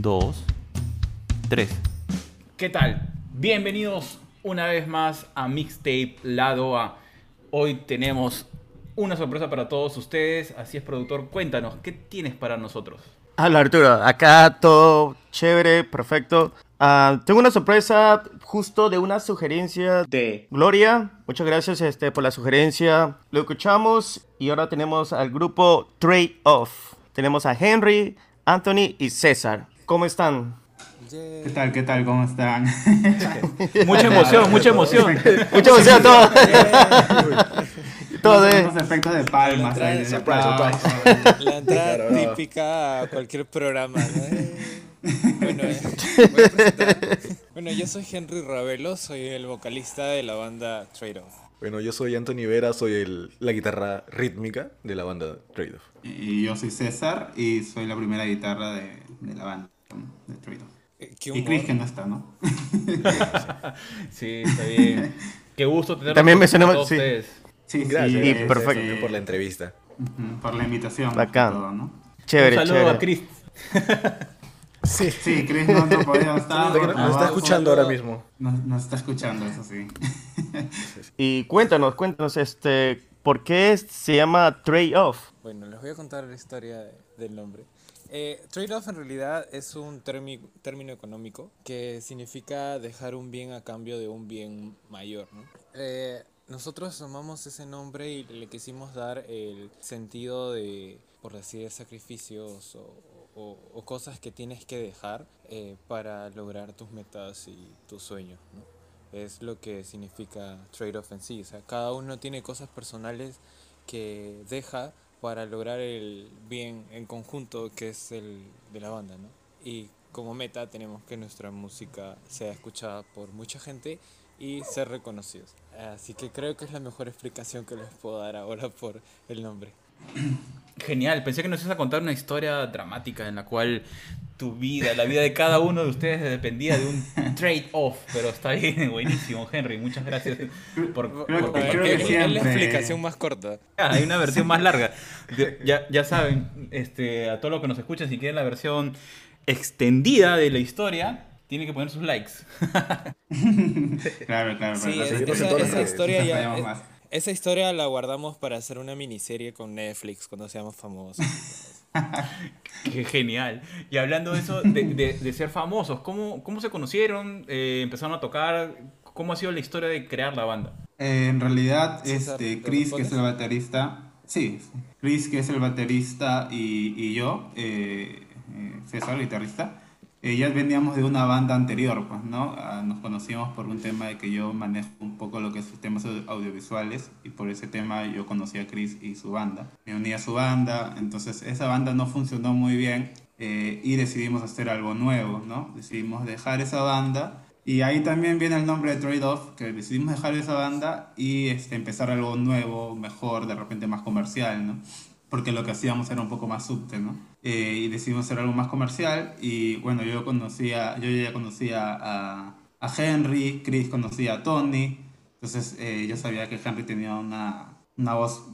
2, 3. ¿Qué tal? Bienvenidos una vez más a Mixtape Lado A. Hoy tenemos una sorpresa para todos ustedes. Así es, productor, cuéntanos, ¿qué tienes para nosotros? Hola Arturo, acá todo chévere, perfecto. Ah, tengo una sorpresa justo de una sugerencia de Gloria. Muchas gracias este, por la sugerencia. Lo escuchamos y ahora tenemos al grupo Trade Off. Tenemos a Henry, Anthony y César. ¿Cómo están? ¿Qué tal? ¿Qué tal? ¿Cómo están? Mucha emoción, mucha emoción. Mucha emoción, todo. todo de... Los efectos de palmas. La ahí, de entrada, aplausos. La entrada típica a cualquier programa. ¿no? Eh, Bueno, eh, voy a presentar. bueno, yo soy Henry Ravelo, soy el vocalista de la banda Trade Off. Bueno, yo soy Anthony Vera, soy el, la guitarra rítmica de la banda Trade Off. Y yo soy César y soy la primera guitarra de, de la banda de Trade Off. Eh, qué Y humor. Chris que no está, ¿no? Sí, está bien. Qué gusto tener También mencionamos- todos sí. ustedes. Sí, Gracias, Y este, perfecto. también por la entrevista. ujú, por la invitación. Bacán. todo, ¿no? Chévere, Un saludo chévere. a Chris. Sí, Chris no, no podía estar. Nos está escuchando ahora mismo. Nos, nos está escuchando, eso sí. Y cuéntanos, cuéntanos, este, ¿por qué se llama Trade Off? Bueno, les voy a contar la historia de- del nombre. Eh, Trade-off en realidad es un término económico que significa dejar un bien a cambio de un bien mayor. ¿no? Eh, nosotros tomamos ese nombre y le quisimos dar el sentido de, por decir, sacrificios o, o- o cosas que tienes que dejar eh, para lograr tus metas y tus sueños. ¿no? Es lo que significa trade-off en sí. O sea, cada uno tiene cosas personales que deja para lograr el bien en conjunto que es el de la banda, ¿no? Y como meta tenemos que nuestra música sea escuchada por mucha gente y ser reconocidos. Así que creo que es la mejor explicación que les puedo dar ahora por el nombre. Genial, pensé que nos ibas a contar una historia dramática en la cual tu vida, la vida de cada uno de ustedes dependía de un trade-off, pero está bien, buenísimo, Henry, muchas gracias por, Creo- por creo compartir. que es, es la explicación más corta. Ah, hay una versión más larga. Ya, ya saben, este, a todos los que nos escuchan, si quieren la versión extendida de la historia, tienen que poner sus likes. Claro, claro. Sí, esa, historia ya... Esa historia la guardamos para hacer una miniserie con Netflix cuando seamos famosos. Qué genial. Y hablando de eso, de, de- de ser famosos, ¿cómo, cómo se conocieron? Eh, ¿Empezaron a tocar? ¿Cómo ha sido la historia de crear la banda? Eh, en realidad, César, este, ¿lo Chris, que es el baterista, sí. Chris, que es el baterista, y, y yo, eh, eh, César, guitarrista, eh, ya veníamos de una banda anterior, pues, ¿no? Ah, nos conocíamos por un tema de que yo manejo un poco lo que es temas au- audiovisuales, y por ese tema yo conocí a Chris y su banda. Me uní a su banda, entonces esa banda no funcionó muy bien, eh, y decidimos hacer algo nuevo, ¿no? Decidimos dejar esa banda y ahí también viene el nombre de Trade Off, que decidimos dejar esa banda y este, empezar algo nuevo, mejor, de repente más comercial, ¿no? Porque lo que hacíamos era un poco más subte, ¿no? Eh, y decidimos hacer algo más comercial y bueno, yo conocía, yo ya conocía a, a Henry, Chris conocía a Tony, entonces eh, yo sabía que Henry tenía una, una voz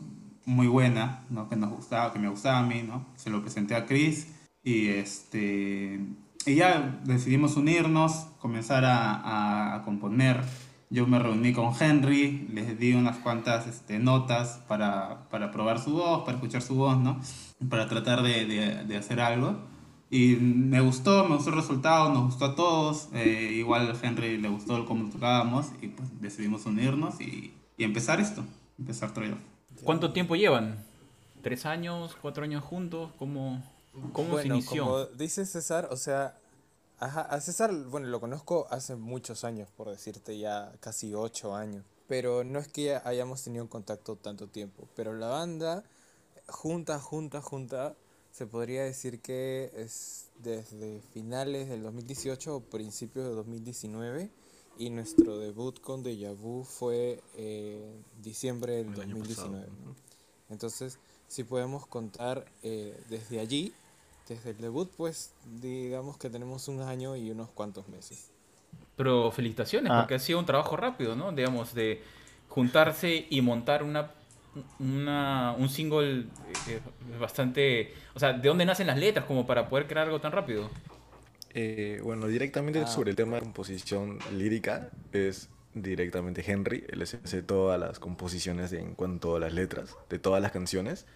muy buena, ¿no? Que nos gustaba, que me gustaba a mí, ¿no? Se lo presenté a Chris y este y ya decidimos unirnos, comenzar a, a- a componer. Yo me reuní con Henry, les di unas cuantas este, notas para, para probar su voz, para escuchar su voz, ¿no? Para tratar de, de- de hacer algo. Y me gustó, me gustó el resultado, nos gustó a todos. Eh, igual a Henry le gustó cómo tocábamos y pues decidimos unirnos y, y empezar esto, empezar Trade Off. ¿Cuánto tiempo llevan? ¿Tres años? ¿Cuatro años juntos? ¿Cómo, cómo se bueno, inició? como dice César, o sea, Ajá, a César, bueno, lo conozco hace muchos años, por decirte ya casi ocho años. Pero no es que hayamos tenido contacto tanto tiempo. Pero la banda, junta, junta, junta, se podría decir que es desde finales del 2018 o principios de 2019. Y nuestro debut con Deja Vu fue eh, diciembre del 2019. Entonces, si podemos contar eh, desde allí, desde el debut, pues digamos que tenemos un año y unos cuantos meses. Pero felicitaciones, ah. porque ha sido un trabajo rápido, ¿no? Digamos, de juntarse y montar una, una un single eh, bastante... O sea, ¿de dónde nacen las letras como para poder crear algo tan rápido? Eh, bueno, directamente ah. sobre el tema de composición lírica es directamente Henry. Él hace todas las composiciones en cuanto a las letras de todas las canciones.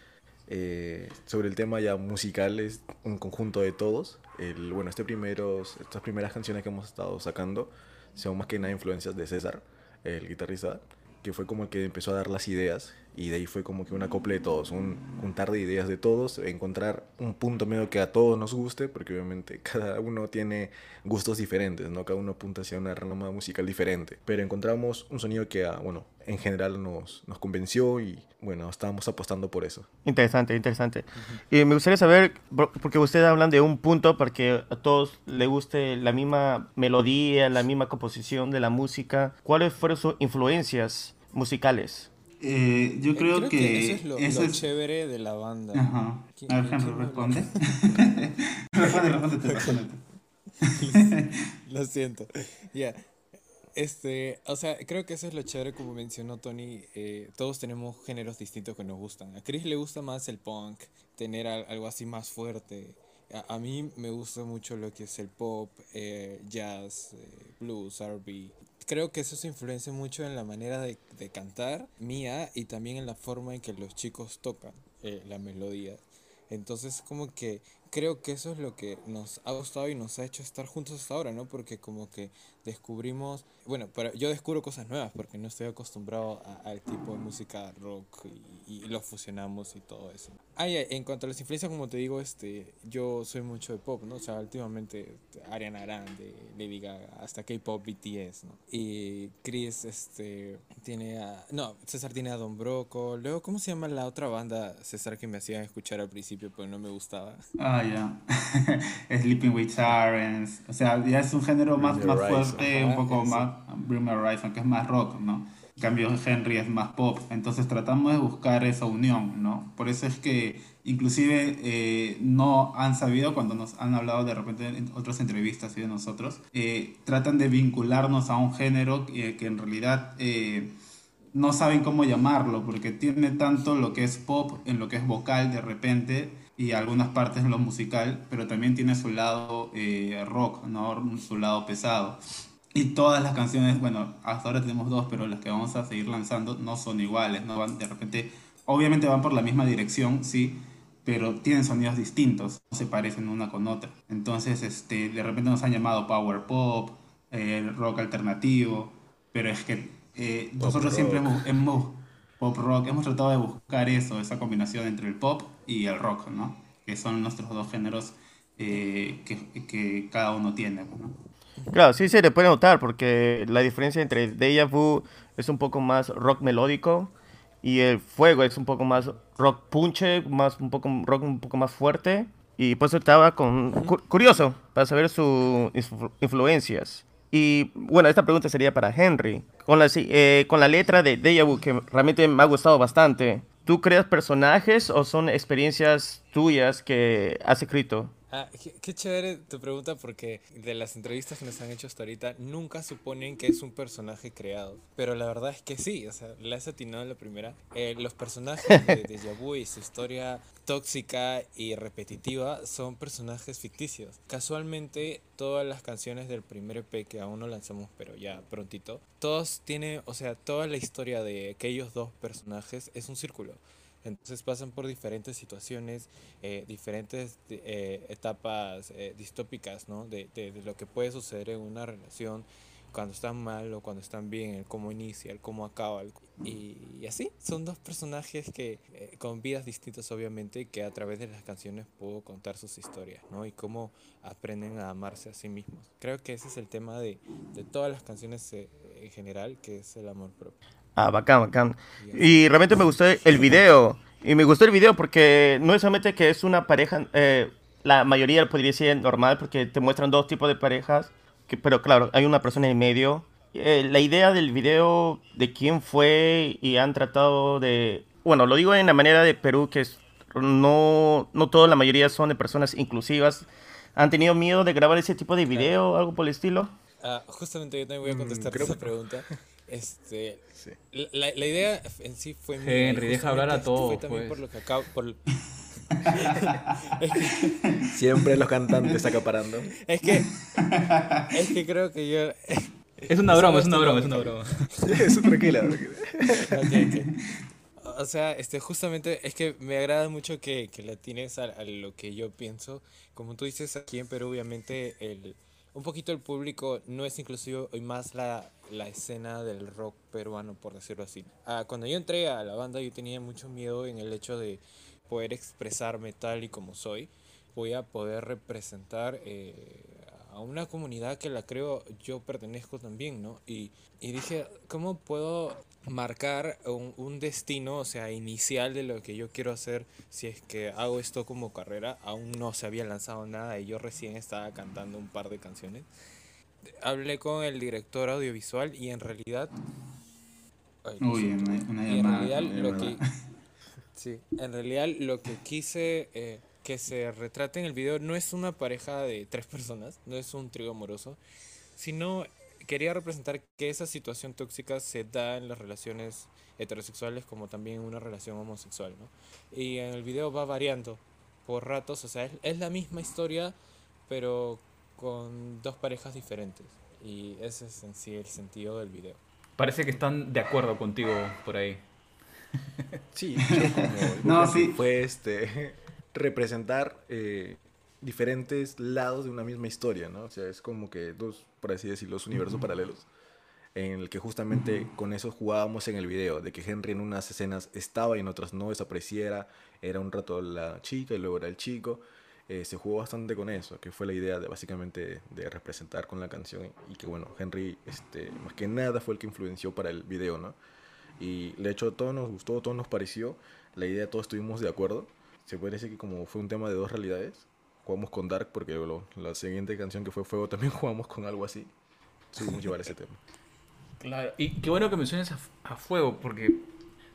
Eh, sobre el tema ya musical es un conjunto de todos. El, bueno, este primeros, estas primeras canciones que hemos estado sacando son más que nada influencias de César, el guitarrista, que fue como el que empezó a dar las ideas y de ahí fue como que un acople de todos, un juntar de ideas de todos, encontrar un punto medio que a todos nos guste, porque obviamente cada uno tiene gustos diferentes, ¿no? Cada uno apunta hacia una rama musical diferente, pero encontramos un sonido que, ah, bueno, en general nos, nos convenció y, bueno, estábamos apostando por eso. Interesante, interesante. Y me gustaría saber, porque ustedes hablan de un punto para que a todos les guste la misma melodía, la misma composición de la música, ¿cuáles fueron sus influencias musicales? Eh, yo creo, que, eso es lo, chévere de la banda. Ajá. A ver, responde. responde, responde, responde. lo siento. Ya. Este, o sea, creo que eso es lo chévere, como mencionó Tony. Eh, todos tenemos géneros distintos que nos gustan. A Chris le gusta más el punk, tener algo así más fuerte. A, mí me gusta mucho lo que es el pop, eh, jazz, blues, RB creo que eso se influencia mucho en la manera de, de cantar mía y también en la forma en que los chicos tocan eh, la melodía. Entonces como que creo que eso es lo que nos ha gustado y nos ha hecho estar juntos hasta ahora, ¿no? Porque como que descubrimos, bueno, pero yo descubro cosas nuevas porque no estoy acostumbrado al tipo de música rock y, lo fusionamos y todo eso. Ah, en cuanto a las influencias, como te digo, este, yo soy mucho de pop, ¿no? O sea, últimamente Ariana Grande, Lady Gaga, hasta K-pop, BTS, ¿no? Y Chris, este, tiene a, no, César tiene a Don Broco, luego, ¿cómo se llama la otra banda, César, que me hacían escuchar al principio, pero no me gustaba? Ah, ya, Sleeping with Sirens, o sea, ya es un género más, más fuerte un poco más, Bring Me Horizon, que es más rock, ¿no? En cambio Henry es más pop, entonces tratamos de buscar esa unión, ¿no? Por eso es que inclusive eh, no han sabido cuando nos han hablado de repente en otras entrevistas de nosotros, eh, tratan de vincularnos a un género que, que en realidad eh, no saben cómo llamarlo, porque tiene tanto lo que es pop en lo que es vocal de repente y algunas partes en lo musical, pero también tiene su lado eh, rock, ¿no? su lado pesado. Y todas las canciones, bueno, hasta ahora tenemos dos, pero las que vamos a seguir lanzando no son iguales, no van de repente, obviamente van por la misma dirección, sí, pero tienen sonidos distintos, no se parecen una con otra. Entonces, este, de repente nos han llamado power pop, eh, rock alternativo, pero es que eh, nosotros siempre hemos, hemos pop rock. Hemos tratado de buscar eso, esa combinación entre el pop y el rock, ¿no? Que son nuestros dos géneros eh, que, que, cada uno tiene, ¿no? Claro, sí se le puede notar porque la diferencia entre Deja Vu es un poco más rock melódico y el Fuego es un poco más rock punche, más un poco rock un poco más fuerte y por eso estaba con curioso para saber sus influencias. Y bueno, esta pregunta sería para Henry. Con la, eh, con la letra de Deja Vu, que realmente me ha gustado bastante, ¿tú creas personajes o son experiencias tuyas que has escrito? Ah, qué, chévere tu pregunta porque de las entrevistas que nos han hecho hasta ahorita nunca suponen que es un personaje creado. Pero la verdad es que sí, o sea, la has atinado en la primera. Eh, los personajes de Deja Vu y su historia tóxica y repetitiva son personajes ficticios. Casualmente todas las canciones del primer EP que aún no lanzamos pero ya prontito, todos tienen, o sea, toda la historia de aquellos dos personajes es un círculo. Entonces pasan por diferentes situaciones, eh, diferentes eh, etapas eh, distópicas, ¿no? De, de, lo que puede suceder en una relación cuando están mal o cuando están bien, el cómo inicia, el cómo acaba. y, así, son dos personajes que eh, con vidas distintas obviamente, que a través de las canciones puedo contar sus historias, ¿no? Y cómo aprenden a amarse a sí mismos. Creo que ese es el tema de, de todas las canciones eh, en general, que es el amor propio. Ah, bacán, bacán. Y realmente me gustó el video. Y me gustó el video porque no es solamente que es una pareja, eh, la mayoría podría ser normal porque te muestran dos tipos de parejas pero claro, hay una persona en medio. Eh, la idea del video de quién fue y han tratado de... Bueno, lo digo en la manera de Perú, que es, no, no toda la mayoría son de personas inclusivas. ¿Han tenido miedo de grabar ese tipo de video o algo por el estilo? Ah, justamente yo también voy a contestar mm, esa pregunta. Este, la, la, idea en sí fue... Henry, deja hablar a todos. también pues. por lo que acabo... Por, Siempre los cantantes acaparando. Es que, es que creo que yo. Es una broma, es una broma, es una broma. Es tranquila. O sea, este, justamente es que me agrada mucho que, que la tienes a, a, lo que yo pienso. Como tú dices, aquí en Perú, obviamente, el, un poquito el público no es inclusivo y más la, la escena del rock peruano, por decirlo así. Ah, cuando yo entré a la banda, yo tenía mucho miedo en el hecho de poder expresarme tal y como soy, voy a poder representar eh, a una comunidad que la creo yo pertenezco también, ¿no? Y, y dije, ¿cómo puedo marcar un, un, destino, o sea, inicial de lo que yo quiero hacer si es que hago esto como carrera? Aún no se había lanzado nada y yo recién estaba cantando un par de canciones. Hablé con el director audiovisual y en realidad... Uy, una, en realidad lo que Sí, en realidad lo que quise eh, que se retrate en el video no es una pareja de tres personas, no es un trío amoroso, sino quería representar que esa situación tóxica se da en las relaciones heterosexuales como también en una relación homosexual, ¿no? Y en el video va variando por ratos, o sea, es, es la misma historia, pero con dos parejas diferentes. Y ese es en sí el sentido del video. Parece que están de acuerdo contigo por ahí. Sí, no, fue este, representar eh, diferentes lados de una misma historia, ¿no? O sea, es como que dos, por así decirlo, universos paralelos en el que justamente con eso jugábamos en el video, de que Henry en unas escenas estaba y en otras no, desapareciera, era un rato la chica y luego era el chico. Eh, se jugó bastante con eso, que fue la idea de básicamente de representar con la canción y que bueno, Henry este, más que nada fue el que influenció para el video, ¿no? Y de hecho todo nos gustó, todo nos pareció, la idea todos estuvimos de acuerdo. Se puede decir que como fue un tema de dos realidades, jugamos con Dark porque la siguiente canción que fue Fuego también jugamos con algo así. Subimos llevar ese tema. Claro, y qué bueno que menciones a, a Fuego porque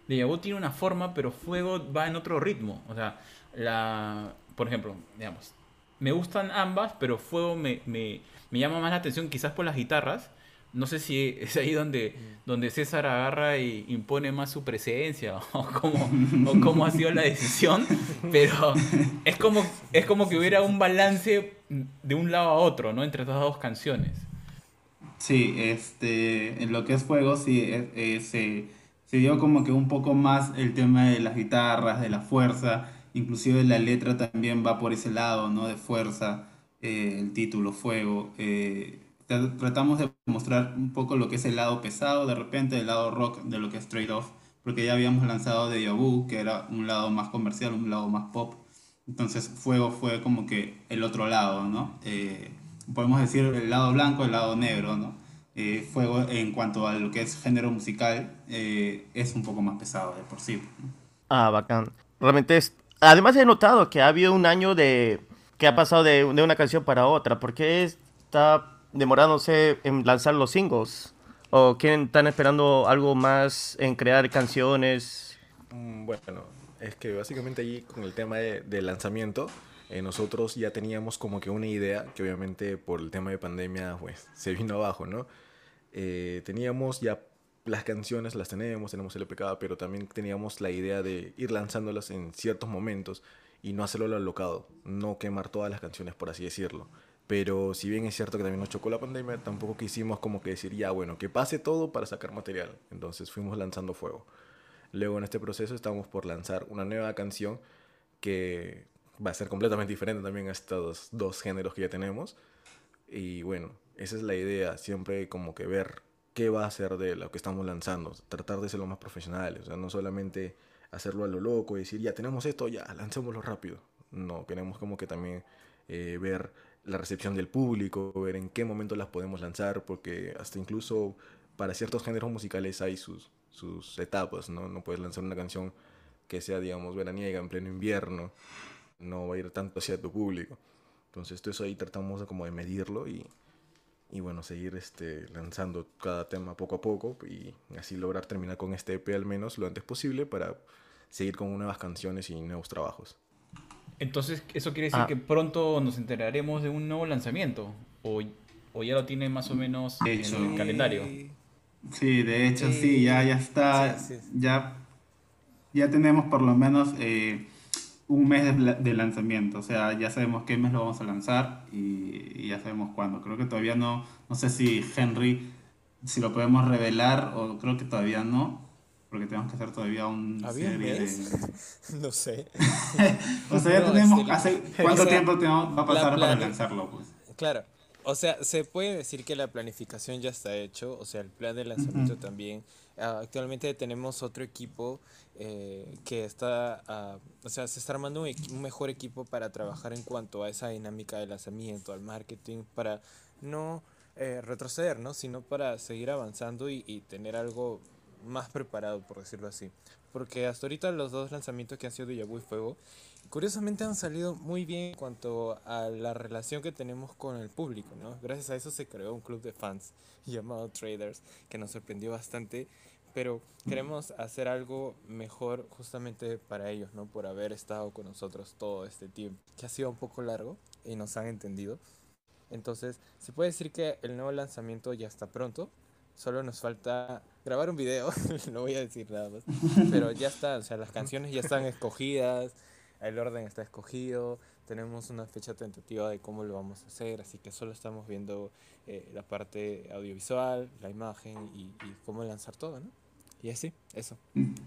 Deja tiene una forma, pero Fuego va en otro ritmo. O sea, la, por ejemplo, digamos, me gustan ambas, pero Fuego me, me, me llama más la atención quizás por las guitarras no sé si es ahí donde, donde César agarra y impone más su presencia o cómo, o cómo ha sido la decisión, pero es como, es como que hubiera un balance de un lado a otro, ¿no? Entre estas dos canciones. Sí, este, en lo que es juego, sí, eh, eh, se, se dio como que un poco más el tema de las guitarras, de la fuerza, inclusive la letra también va por ese lado, ¿no? De fuerza, eh, el título, fuego tratamos de mostrar un poco lo que es el lado pesado, de repente el lado rock de lo que es Trade Off, porque ya habíamos lanzado de Yabu, que era un lado más comercial, un lado más pop. Entonces Fuego fue como que el otro lado, ¿no? Eh, podemos decir el lado blanco, el lado negro, ¿no? Eh, Fuego en cuanto a lo que es género musical eh, es un poco más pesado de por sí. Ah, bacán. Realmente es... Además he notado que ha habido un año de... que ha pasado de, de una canción para otra, porque está demorándose en lanzar los singles? ¿O quieren, están esperando algo más en crear canciones? Mm, bueno, es que básicamente allí con el tema de, lanzamiento, eh, nosotros ya teníamos como que una idea que obviamente por el tema de pandemia pues se vino abajo, ¿no? Eh, teníamos ya las canciones, las tenemos, tenemos el EPK, pero también teníamos la idea de ir lanzándolas en ciertos momentos y no hacerlo al alocado, no quemar todas las canciones, por así decirlo. Pero si bien es cierto que también nos chocó la pandemia, tampoco quisimos como que decir, ya bueno, que pase todo para sacar material. Entonces fuimos lanzando fuego. Luego en este proceso estamos por lanzar una nueva canción que va a ser completamente diferente también a estos dos géneros que ya tenemos. Y bueno, esa es la idea, siempre como que ver qué va a ser de lo que estamos lanzando, tratar de ser lo más profesionales, o sea, no solamente hacerlo a lo loco y decir, ya tenemos esto, ya, lancémoslo rápido. No, queremos como que también eh, ver la recepción del público, ver en qué momento las podemos lanzar, porque hasta incluso para ciertos géneros musicales hay sus, sus etapas, ¿no? No puedes lanzar una canción que sea, digamos, veraniega en pleno invierno, no va a ir tanto hacia tu público. Entonces, todo eso ahí tratamos de, como de medirlo y, y bueno, seguir este, lanzando cada tema poco a poco y así lograr terminar con este EP al menos lo antes posible para seguir con nuevas canciones y nuevos trabajos. Entonces, ¿eso quiere decir ah. que pronto nos enteraremos de un nuevo lanzamiento? ¿O, o ya lo tiene más o menos en el calendario? Sí, de hecho sí, ya, ya está, ya, ya tenemos por lo menos eh, un mes de, lanzamiento, o sea, ya sabemos qué mes lo vamos a lanzar y, ya sabemos cuándo. Creo que todavía no, no sé si Henry, si lo podemos revelar o creo que todavía no, porque tenemos que hacer todavía un serie de... no sé. o sea, ya tenemos, hace, ¿cuánto tiempo va a pasar para lanzarlo? Pues? Claro, o sea, se puede decir que la planificación ya está hecho, o sea, el plan de lanzamiento también. Ah, actualmente tenemos otro equipo eh, que está, uh, o sea, se está armando un, mejor equipo para trabajar en cuanto a esa dinámica de lanzamiento, al marketing, para no eh, retroceder, ¿no? Sino para seguir avanzando y, y tener algo más preparado, por decirlo así. Porque hasta ahorita los dos lanzamientos que han sido Yabu y Fuego curiosamente han salido muy bien en cuanto a la relación que tenemos con el público, ¿no? Gracias a eso se creó un club de fans llamado Traders que nos sorprendió bastante, pero queremos hacer algo mejor justamente para ellos, ¿no? Por haber estado con nosotros todo este tiempo, que ha sido un poco largo y nos han entendido. Entonces, se puede decir que el nuevo lanzamiento ya está pronto, solo nos falta grabar un video, no voy a decir nada más, pero ya está, o sea, las canciones ya están escogidas, el orden está escogido, tenemos una fecha tentativa de cómo lo vamos a hacer, así que solo estamos viendo eh, la parte audiovisual, la imagen y, cómo lanzar todo, ¿no? Y así, eso.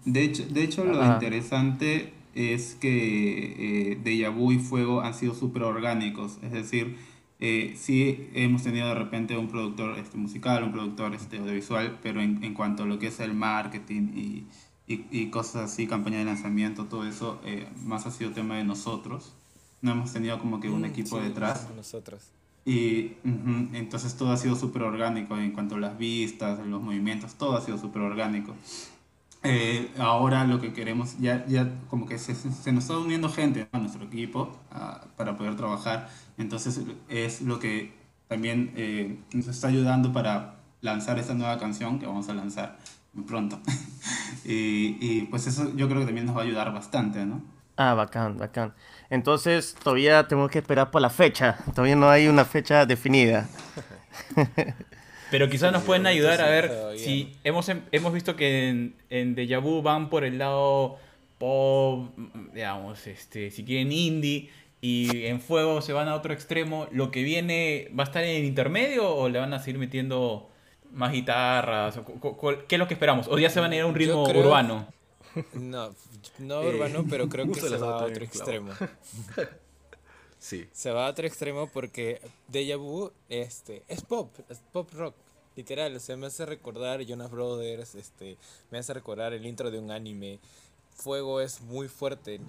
De hecho, de hecho lo interesante es que eh, Deja Vu y Fuego han sido súper orgánicos, es decir, eh, sí hemos tenido de repente un productor este, musical, un productor este, audiovisual, pero en, en cuanto a lo que es el marketing y y, y, cosas así, campaña de lanzamiento, todo eso, eh, más ha sido tema de nosotros. No hemos tenido como que un mm, equipo detrás. Nosotros. Y entonces todo ha sido súper orgánico en cuanto a las vistas, los movimientos, todo ha sido súper orgánico. Eh, ahora lo que queremos, ya, ya como que se, se nos está uniendo gente a nuestro equipo ah, para poder trabajar. Entonces es lo que también eh, nos está ayudando para lanzar esta nueva canción que vamos a lanzar muy pronto. y, y, pues eso yo creo que también nos va a ayudar bastante, ¿no? Ah, bacán, bacán. Entonces todavía tengo que esperar por la fecha. Todavía no hay una fecha definida. Pero quizás nos pueden ayudar a ver si hemos, em, hemos visto que en, en Deja Vu van por el lado pop, digamos, este, si quieren indie, y en Fuego se van a otro extremo. ¿Lo que viene va a estar en el intermedio o le van a seguir metiendo más guitarras? ¿Qué es lo que esperamos? ¿O ya se van a ir a un ritmo urbano? No, no urbano, pero creo que se va a otro extremo. Sí. Se va a otro extremo porque Deja Vu este, es pop, es pop rock. Literal, o sea, me hace recordar Jonas Brothers, este, me hace recordar el intro de un anime. Fuego es muy fuerte.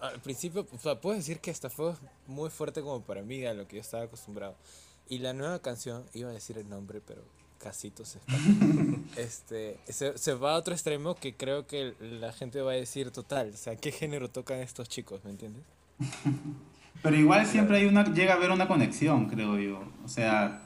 Al principio, o sea, puedo decir que hasta fue muy fuerte como para mí, a lo que yo estaba acostumbrado. Y la nueva canción, iba a decir el nombre, pero casitos este se, se, va a otro extremo que creo que la gente va a decir total, o sea, ¿qué género tocan estos chicos? ¿Me entiendes? Pero igual siempre hay una, llega a haber una conexión, creo yo. O sea,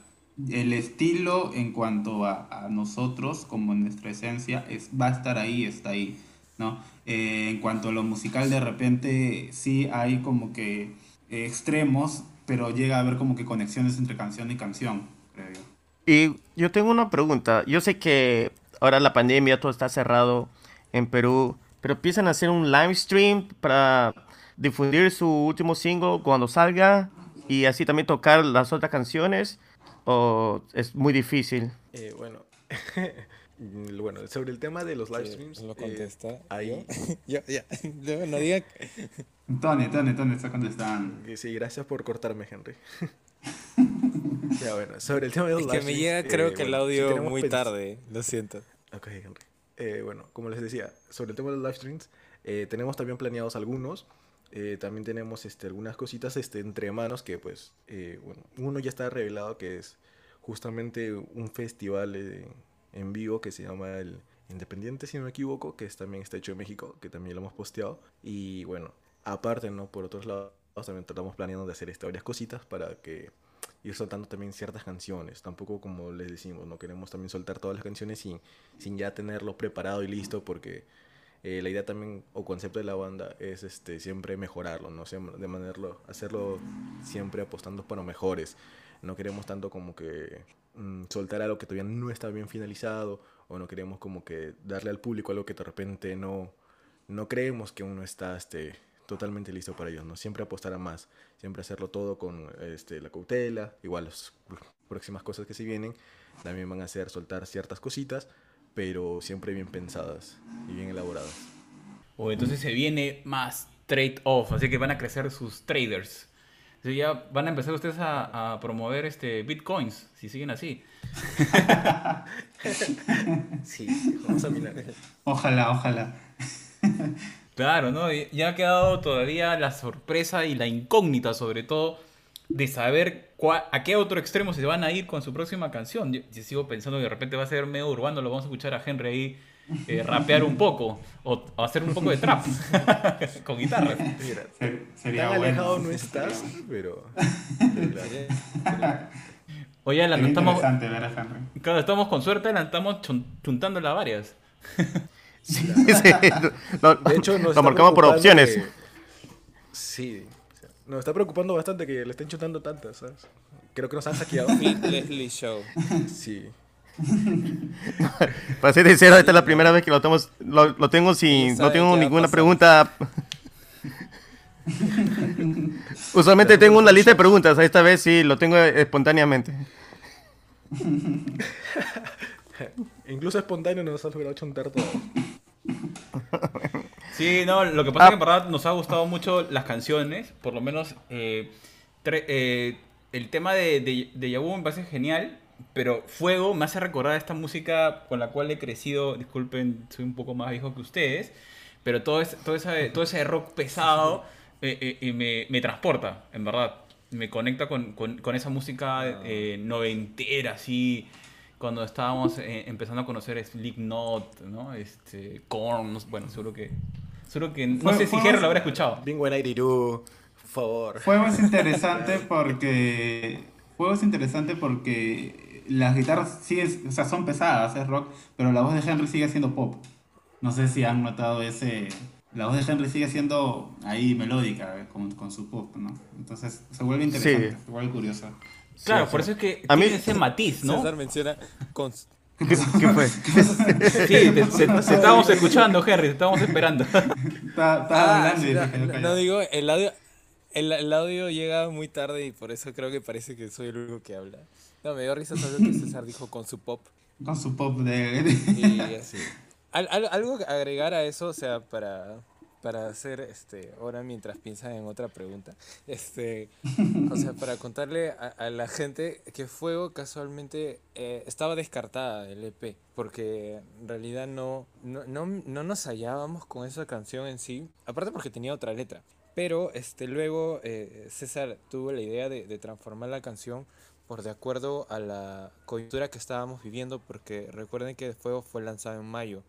el estilo en cuanto a, a nosotros, como nuestra esencia, es, va a estar ahí, está ahí, ¿no? Eh, en cuanto a lo musical, de repente sí hay como que extremos, pero llega a haber como que conexiones entre canción y canción, creo yo. Y yo tengo una pregunta. Yo sé que ahora la pandemia, todo está cerrado en Perú, pero piensan hacer un live stream para difundir su último single cuando salga y así también tocar las otras canciones o es muy difícil. Eh, bueno, bueno, sobre el tema de los live streams, lo contesta. Eh, ahí, ya, ya, no diga. Tony, Tony, Tony está contestando. Sí, gracias por cortarme, Henry. Ya, bueno, sobre el tema de los Es que me live llega streams, creo eh, que el bueno, sí audio tenemos muy pens- tarde, lo siento. Ok, Henry. Eh, bueno, como les decía, sobre el tema de los live streams, eh, tenemos también planeados algunos. Eh, también tenemos este, algunas cositas este, entre manos que, pues, eh, bueno, uno ya está revelado que es justamente un festival eh, en vivo que se llama el Independiente, si no me equivoco, que es, también está hecho en México, que también lo hemos posteado. Y bueno, aparte, ¿no? Por otros lados, también estamos planeando de hacer este, varias cositas para que ir soltando también ciertas canciones. Tampoco como les decimos, no queremos también soltar todas las canciones sin, sin ya tenerlo preparado y listo porque eh, la idea también o concepto de la banda es este siempre mejorarlo, ¿no? Siempre de manera, hacerlo siempre apostando para mejores. No queremos tanto como que mm, soltar algo que todavía no está bien finalizado o no queremos como que darle al público algo que de repente no, no creemos que uno está este, totalmente listo para ellos, ¿no? Siempre apostar a más, siempre hacerlo todo con este, la cautela, igual las próximas cosas que se vienen también van a ser soltar ciertas cositas, pero siempre bien pensadas y bien elaboradas. O entonces se viene más trade off, así que van a crecer sus traders. Ya van a empezar ustedes a, a promover este bitcoins, si siguen así. Sí, vamos a mirar. Ojalá, ojalá. Claro, ¿no? Ya ha quedado todavía la sorpresa y la incógnita, sobre todo, de saber a qué otro extremo se van a ir con su próxima canción. Yo, yo sigo pensando que de repente va a ser medio urbano, lo vamos a escuchar a Henry ahí eh, rapear un poco, o, o hacer un poco de trap con guitarra. Mira, Se- sería tan alejado bueno. no estás, pero... Oye, Alan, Sería estamos, interesante ver a Henry. claro, estamos con suerte, chun- chuntándola a varias. Sí, sí. Lo, De hecho, nos lo marcamos por opciones. que- Sí. Nos está preocupando bastante que le estén chutando tantas, ¿sabes? Creo que nos han. Fit Leslie Show. Sí. Para ser sincero, esta es la primera vez que lo tengo, lo, lo tengo sin, ¿Quién no tengo ninguna pregunta. Usualmente tengo una lista de preguntas, esta vez sí, lo tengo espontáneamente. Incluso espontáneo nos ha logrado chuntar todo. Sí, no, lo que pasa Ah. es que en verdad nos ha gustado mucho las canciones, por lo menos eh, tre- eh, el tema de, de, de Yabu me parece genial, pero Fuego me hace recordar esta música con la cual he crecido, disculpen, soy un poco más viejo que ustedes, pero todo, ese, todo, ese, todo ese rock pesado eh, me, me transporta, en verdad, me conecta con, con, con esa música eh, noventera, así cuando estábamos eh, empezando a conocer Slipknot, ¿no? Este, Korn, bueno, seguro que... Que... No Fue- sé si fue Jerry más- lo habrá escuchado. Bing 182, por favor. Fuego es interesante porque. Fuego es interesante porque las guitarras sí es- o sea, son pesadas, es rock, pero la voz de Henry sigue siendo pop. No sé si han notado ese. La voz de Henry sigue siendo ahí melódica eh, con, con su pop, ¿no? Entonces se vuelve interesante, Sí. se vuelve curiosa. Claro, Sí, por sí. eso es que A mí- ese matiz, ¿no? César menciona con... ¿Qué, qué fue? Sí, te, te estábamos escuchando, Henry, te estábamos esperando. Estaba, Ah, hablando y sí, dije, no, digo, el audio, el, el audio llega muy tarde y por eso creo que parece que soy el único que habla. No, me dio risa solo que César dijo con su pop. Con su pop de. Y así. Al- al- algo que agregar a eso, o sea, para, para hacer, este, ahora mientras piensan en otra pregunta, este, o sea, para contarle a, a la gente que Fuego casualmente eh, estaba descartada del EP, porque en realidad no, no, no, no nos hallábamos con esa canción en sí, aparte porque tenía otra letra. Pero este, luego eh, César tuvo la idea de, de transformar la canción por de acuerdo a la coyuntura que estábamos viviendo, porque recuerden que Fuego fue lanzado en mayo.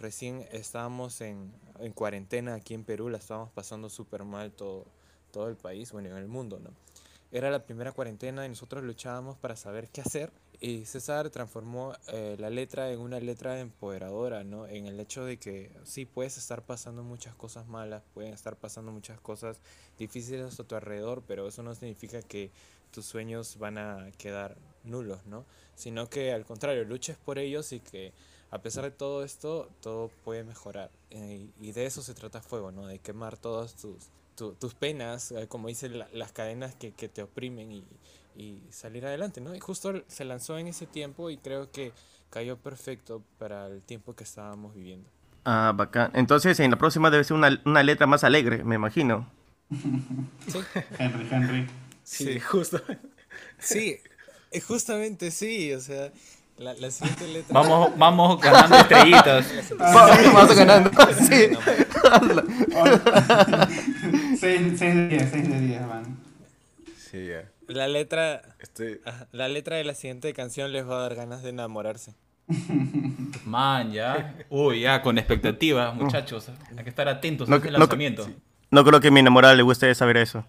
Recién estábamos en, en cuarentena aquí en Perú, la estábamos pasando súper mal todo, todo el país, bueno, en el mundo, ¿no? Era la primera cuarentena y nosotros luchábamos para saber qué hacer. Y César transformó eh, la letra en una letra empoderadora, ¿no? En el hecho de que sí, puedes estar pasando muchas cosas malas, pueden estar pasando muchas cosas difíciles a tu alrededor, pero eso no significa que tus sueños van a quedar nulos, ¿no? Sino que al contrario, luches por ellos y que a pesar de todo esto, todo puede mejorar. Eh, y de eso se trata Fuego, ¿no? De quemar todas tus, tu- tus penas, eh, como dicen la- las cadenas que, que te oprimen y, y salir adelante, ¿no? Y justo se lanzó en ese tiempo y creo que cayó perfecto para el tiempo que estábamos viviendo. Ah, bacán. Entonces, en la próxima debe ser una, una letra más alegre, me imagino. Sí, Henry, Henry. Sí, justo. sí. Eh, justamente sí, o sea, la, la siguiente letra. Vamos, vamos ganando estrellitas. vamos ganando. Sí. 6 de 10, 6 de 10, man. Sí, ya. La letra, Este, ajá, la letra de la siguiente canción les va a dar ganas de enamorarse. Man, ya. Uy, ya, con expectativas, muchachos. Hay que estar atentos No, a este no- lanzamiento. No creo que a mi enamorada le guste saber eso.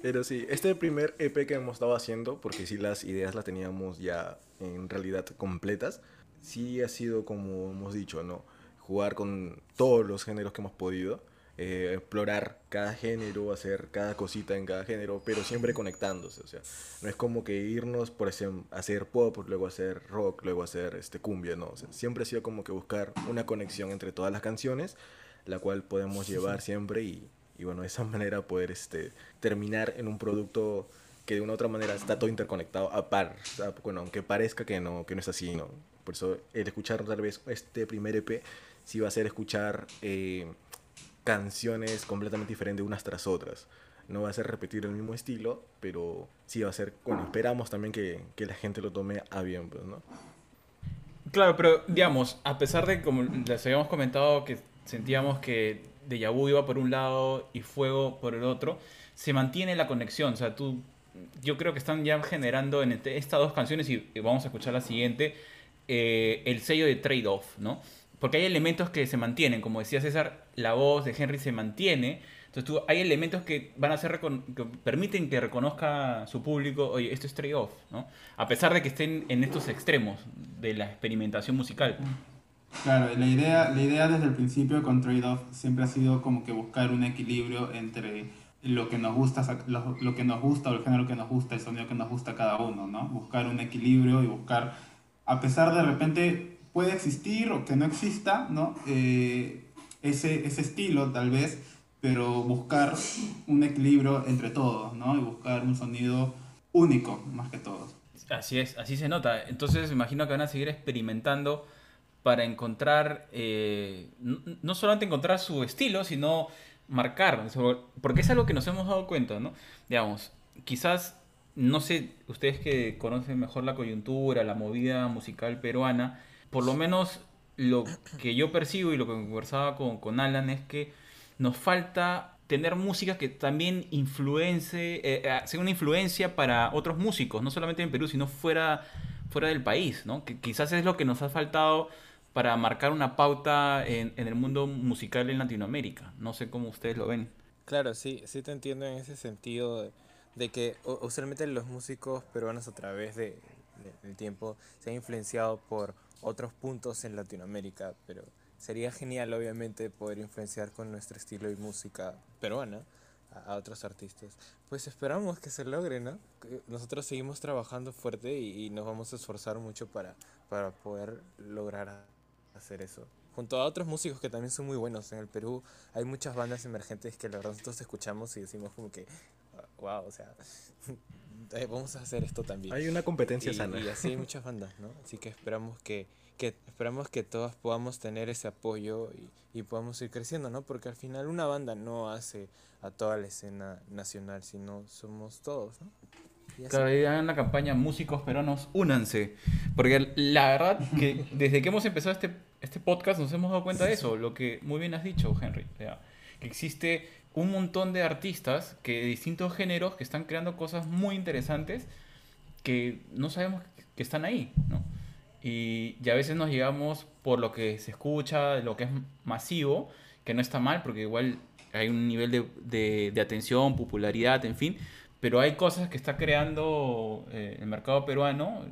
Pero sí, este primer EP que hemos estado haciendo, porque sí las ideas las teníamos ya en realidad completas, sí ha sido como hemos dicho, ¿no? Jugar con todos los géneros que hemos podido, eh, explorar cada género, hacer cada cosita en cada género, pero siempre conectándose, o sea, no es como que irnos por hacer pop, luego hacer rock, luego hacer este cumbia, no, o sea, siempre ha sido como que buscar una conexión entre todas las canciones, la cual podemos llevar siempre y, y bueno, de esa manera poder este, terminar en un producto que de una u otra manera está todo interconectado a par, bueno, aunque parezca que no, que no es así, ¿no? Por eso el escuchar tal vez este primer EP sí va a ser escuchar eh, canciones completamente diferentes unas tras otras. No va a ser repetir el mismo estilo, pero sí va a ser, bueno, esperamos también que, que la gente lo tome a bien, pues, ¿no? Claro, pero digamos, a pesar de que como les habíamos comentado que sentíamos que Deja Vu iba por un lado y Fuego por el otro, se mantiene la conexión. O sea, tú, yo creo que están ya generando en este- estas dos canciones y vamos a escuchar la siguiente, eh, el sello de trade-off, ¿no? Porque hay elementos que se mantienen, como decía César, la voz de Henry se mantiene. Entonces tú, hay elementos que van a ser que permiten que reconozca su público, oye, esto es trade-off, ¿no? A pesar de que estén en estos extremos de la experimentación musical. Claro, la idea, la idea desde el principio con Trade-off siempre ha sido como que buscar un equilibrio entre lo que nos gusta, lo, lo que nos gusta o el género que nos gusta, el sonido que nos gusta a cada uno, ¿no? Buscar un equilibrio y buscar, a pesar de repente puede existir o que no exista, ¿no? Eh, ese, ese estilo tal vez, pero buscar un equilibrio entre todos, ¿no? Y buscar un sonido único más que todo. Así es, así se nota. Entonces me imagino que van a seguir experimentando para encontrar, eh, no, solamente encontrar su estilo, sino marcar, porque es algo que nos hemos dado cuenta, ¿no? Digamos, quizás, no sé, ustedes que conocen mejor la coyuntura, la movida musical peruana, por lo menos lo que yo percibo y lo que conversaba con, con Alan es que nos falta tener música que también influencie, eh, eh, sea una influencia para otros músicos, no solamente en Perú, sino fuera, fuera del país, ¿no? Que quizás es lo que nos ha faltado para marcar una pauta en, en el mundo musical en Latinoamérica. No sé cómo ustedes lo ven. Claro, sí, sí te entiendo en ese sentido de, de que usualmente los músicos peruanos a través de, de- del tiempo se han influenciado por otros puntos en Latinoamérica, pero sería genial obviamente poder influenciar con nuestro estilo y música peruana a, otros artistas. Pues esperamos que se logre, ¿no? Nosotros seguimos trabajando fuerte y, y nos vamos a esforzar mucho para, para poder lograr hacer eso. Junto a otros músicos que también son muy buenos. En el Perú hay muchas bandas emergentes que la verdad nosotros escuchamos y decimos como que, wow, o sea, eh, vamos a hacer esto también. Hay una competencia y, sana. y así hay muchas bandas, ¿no? Así que esperamos que, que esperamos que todas podamos tener ese apoyo y, y podamos ir creciendo, ¿no? Porque al final una banda no hace a toda la escena nacional, sino somos todos, ¿no? Y. Claro, ahí hagan la campaña Músicos Peruanos, únanse. Porque la verdad que desde que hemos empezado este, este podcast nos hemos dado cuenta de eso, lo que muy bien has dicho, Henry. que existe un montón de artistas que de distintos géneros que están creando cosas muy interesantes que no sabemos que están ahí, ¿no? Y, y a veces nos llegamos por lo que se escucha, lo que es masivo, que no está mal, porque igual hay un nivel de, de- de atención, popularidad, en fin, pero hay cosas que está creando eh, el mercado peruano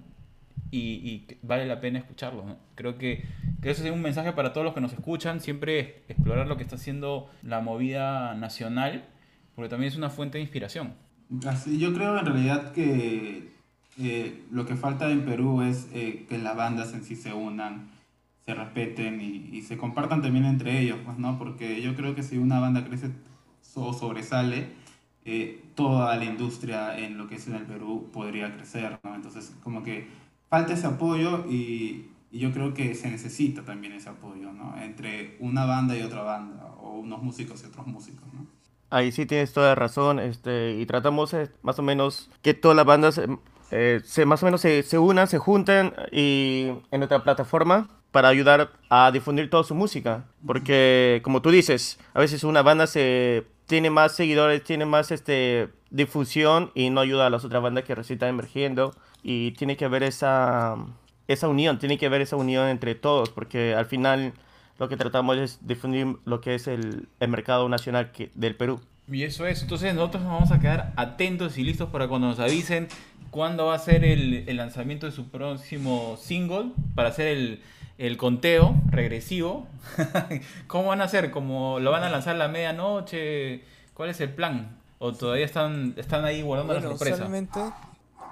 y, y vale la pena escucharlo. ¿no? Creo que, que eso es un mensaje para todos los que nos escuchan, siempre explorar lo que está haciendo la movida nacional, porque también es una fuente de inspiración. Así, yo creo en realidad que eh, lo que falta en Perú es eh, que las bandas en sí se unan, se respeten y, y se compartan también entre ellos, pues, ¿no? Porque yo creo que si una banda crece o sobresale, eh, toda la industria en lo que es en el Perú podría crecer, ¿no? Entonces, como que falta ese apoyo y, y yo creo que se necesita también ese apoyo, ¿no? Entre una banda y otra banda, o unos músicos y otros músicos, ¿no? ahí sí tienes toda razón. Este, y tratamos eh, más o menos que todas las bandas eh, se, más o menos se, se, unan, se junten y en nuestra plataforma para ayudar a difundir toda su música. Porque, como tú dices, a veces una banda se tiene más seguidores, tiene más este, difusión y no ayuda a las otras bandas que recién están emergiendo. Y tiene que haber esa, esa unión, tiene que haber esa unión entre todos, porque al final lo que tratamos es difundir lo que es el, el mercado nacional que, del Perú. Y eso es, entonces nosotros nos vamos a quedar atentos y listos para cuando nos avisen cuándo va a ser el, el lanzamiento de su próximo single, para hacer el, el conteo regresivo. ¿Cómo van a hacer? ¿Cómo lo van a lanzar a la medianoche? ¿Cuál es el plan? ¿O todavía están, están ahí guardando la sorpresa? Usualmente,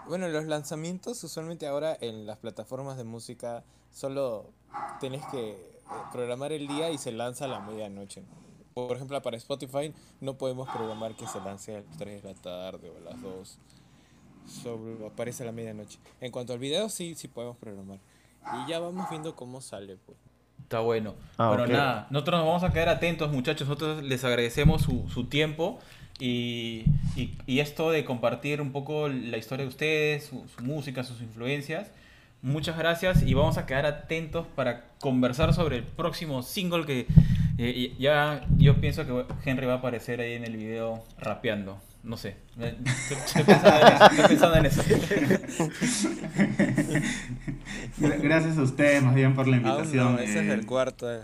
bueno, los lanzamientos usualmente ahora en las plataformas de música solo tenés que eh, programar el día y se lanza a la medianoche. Por ejemplo, para Spotify no podemos programar que se lance a las 3 de la tarde o a las 2. Sobre, aparece a la medianoche. En cuanto al video, sí, sí podemos programar. Y ya vamos viendo cómo sale, pues. Está bueno. Ah, bueno, nada, nosotros nos vamos a quedar atentos, muchachos. Nosotros les agradecemos su, su tiempo y, y, y, esto de compartir un poco la historia de ustedes, su, su, música, sus influencias. Muchas gracias y vamos a quedar atentos para conversar sobre el próximo single que eh, ya yo pienso que Henry va a aparecer ahí en el video rapeando. No sé. Estoy pensando en eso. Gracias a ustedes más bien por la invitación. ese es el cuarto. Eh.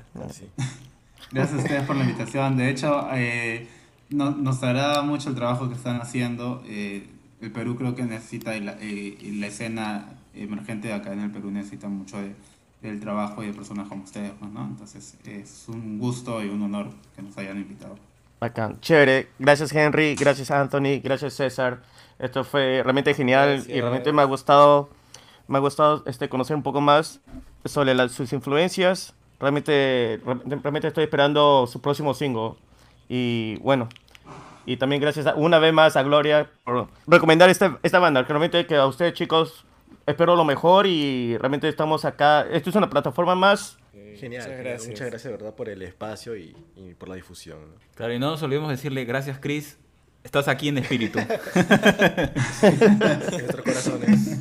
Gracias a ustedes por la invitación. De hecho, eh, no, nos agrada mucho el trabajo que están haciendo. Eh, el Perú creo que necesita, y la, y la, escena emergente de acá en el Perú necesita mucho de, del trabajo y de personas como ustedes, ¿no? Entonces es un gusto y un honor que nos hayan invitado. Bacán, chévere. Gracias Henry, gracias Anthony, gracias César. Esto fue realmente genial gracias. y realmente me ha gustado, me ha gustado este, conocer un poco más sobre sus influencias. Realmente, realmente estoy esperando su próximo single. Y bueno, y también gracias a, una vez más a Gloria por recomendar esta, esta banda. Realmente que a ustedes chicos espero lo mejor y realmente estamos acá. Esto es una plataforma más Genial, muchas gracias. muchas gracias, ¿verdad? Por el espacio y, y por la difusión. Claro, y no nos olvidemos decirle gracias, Chris. Estás aquí en espíritu. en nuestros corazones.